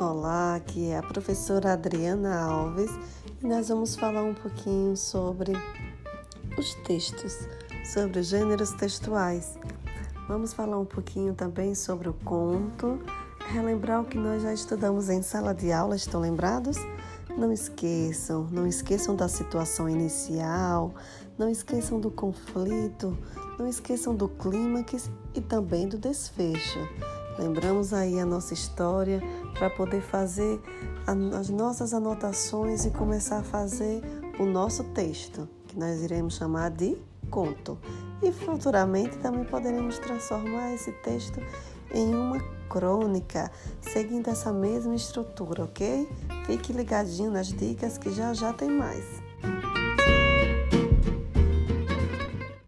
Olá, aqui é a professora Adriana Alves e nós vamos falar um pouquinho sobre os textos, sobre os gêneros textuais. Vamos falar um pouquinho também sobre o conto, relembrar o que nós já estudamos em sala de aula, estão lembrados? Não esqueçam, não esqueçam da situação inicial, não esqueçam do conflito, não esqueçam do clímax e também do desfecho. Lembramos aí a nossa história para poder fazer as nossas anotações e começar a fazer o nosso texto, que nós iremos chamar de conto. E futuramente também poderemos transformar esse texto em uma crônica, seguindo essa mesma estrutura, ok? Fique ligadinho nas dicas que já já tem mais.